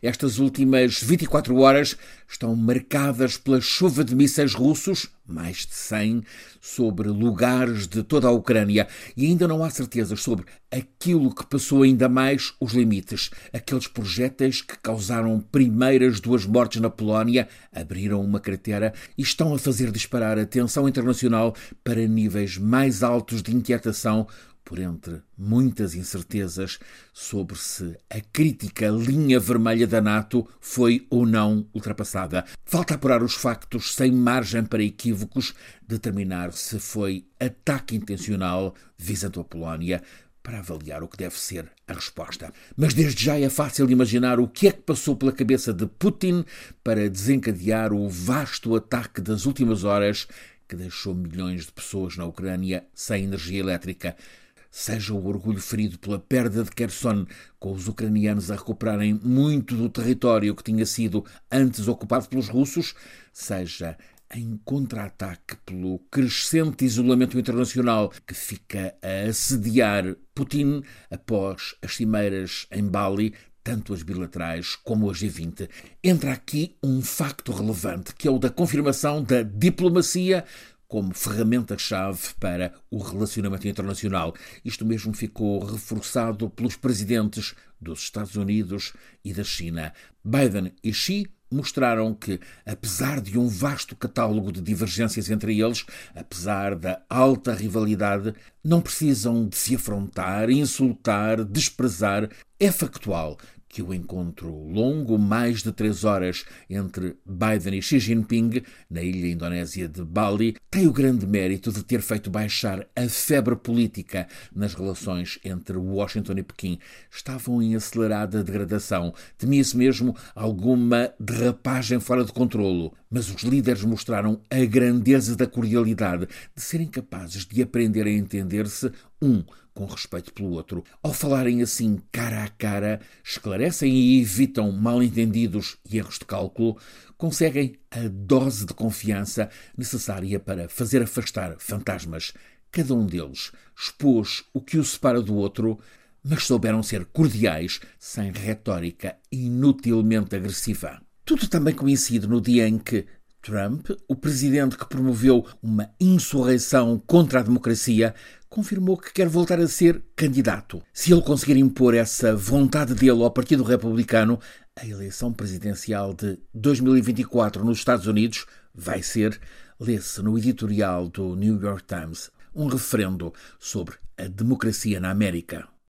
Estas últimas 24 horas estão marcadas pela chuva de mísseis russos, mais de 100, sobre lugares de toda a Ucrânia e ainda não há certezas sobre aquilo que passou ainda mais os limites. Aqueles projéteis que causaram primeiras duas mortes na Polónia abriram uma cratera e estão a fazer disparar a tensão internacional para níveis mais altos de inquietação por entre muitas incertezas sobre se a crítica linha vermelha da NATO foi ou não ultrapassada. Falta apurar os factos sem margem para equívocos, determinar se foi ataque intencional visando a Polónia, para avaliar o que deve ser a resposta. Mas desde já é fácil imaginar o que é que passou pela cabeça de Putin para desencadear o vasto ataque das últimas horas que deixou milhões de pessoas na Ucrânia sem energia elétrica seja o orgulho ferido pela perda de Kherson, com os ucranianos a recuperarem muito do território que tinha sido antes ocupado pelos russos, seja em contra-ataque pelo crescente isolamento internacional que fica a assediar Putin após as cimeiras em Bali, tanto as bilaterais como as G20. Entra aqui um facto relevante, que é o da confirmação da diplomacia como ferramenta-chave para o relacionamento internacional. Isto mesmo ficou reforçado pelos presidentes dos Estados Unidos e da China. Biden e Xi mostraram que, apesar de um vasto catálogo de divergências entre eles, apesar da alta rivalidade, não precisam de se afrontar, insultar, desprezar. É factual que o encontro longo, mais de três horas, entre Biden e Xi Jinping, na ilha indonésia de Bali, tem o grande mérito de ter feito baixar a febre política nas relações entre Washington e Pequim. Estavam em acelerada degradação. Temia-se mesmo alguma derrapagem fora de controlo. Mas os líderes mostraram a grandeza da cordialidade, de serem capazes de aprender a entender-se, um com respeito pelo outro. Ao falarem assim cara a cara, esclarecem e evitam mal-entendidos e erros de cálculo, conseguem a dose de confiança necessária para fazer afastar fantasmas. Cada um deles expôs o que o separa do outro, mas souberam ser cordiais, sem retórica inutilmente agressiva. Tudo também coincide no dia em que Trump, o presidente que promoveu uma insurreição contra a democracia, confirmou que quer voltar a ser candidato. Se ele conseguir impor essa vontade dele ao Partido Republicano, a eleição presidencial de 2024 nos Estados Unidos vai ser, lê-se no editorial do New York Times, um referendo sobre a democracia na América.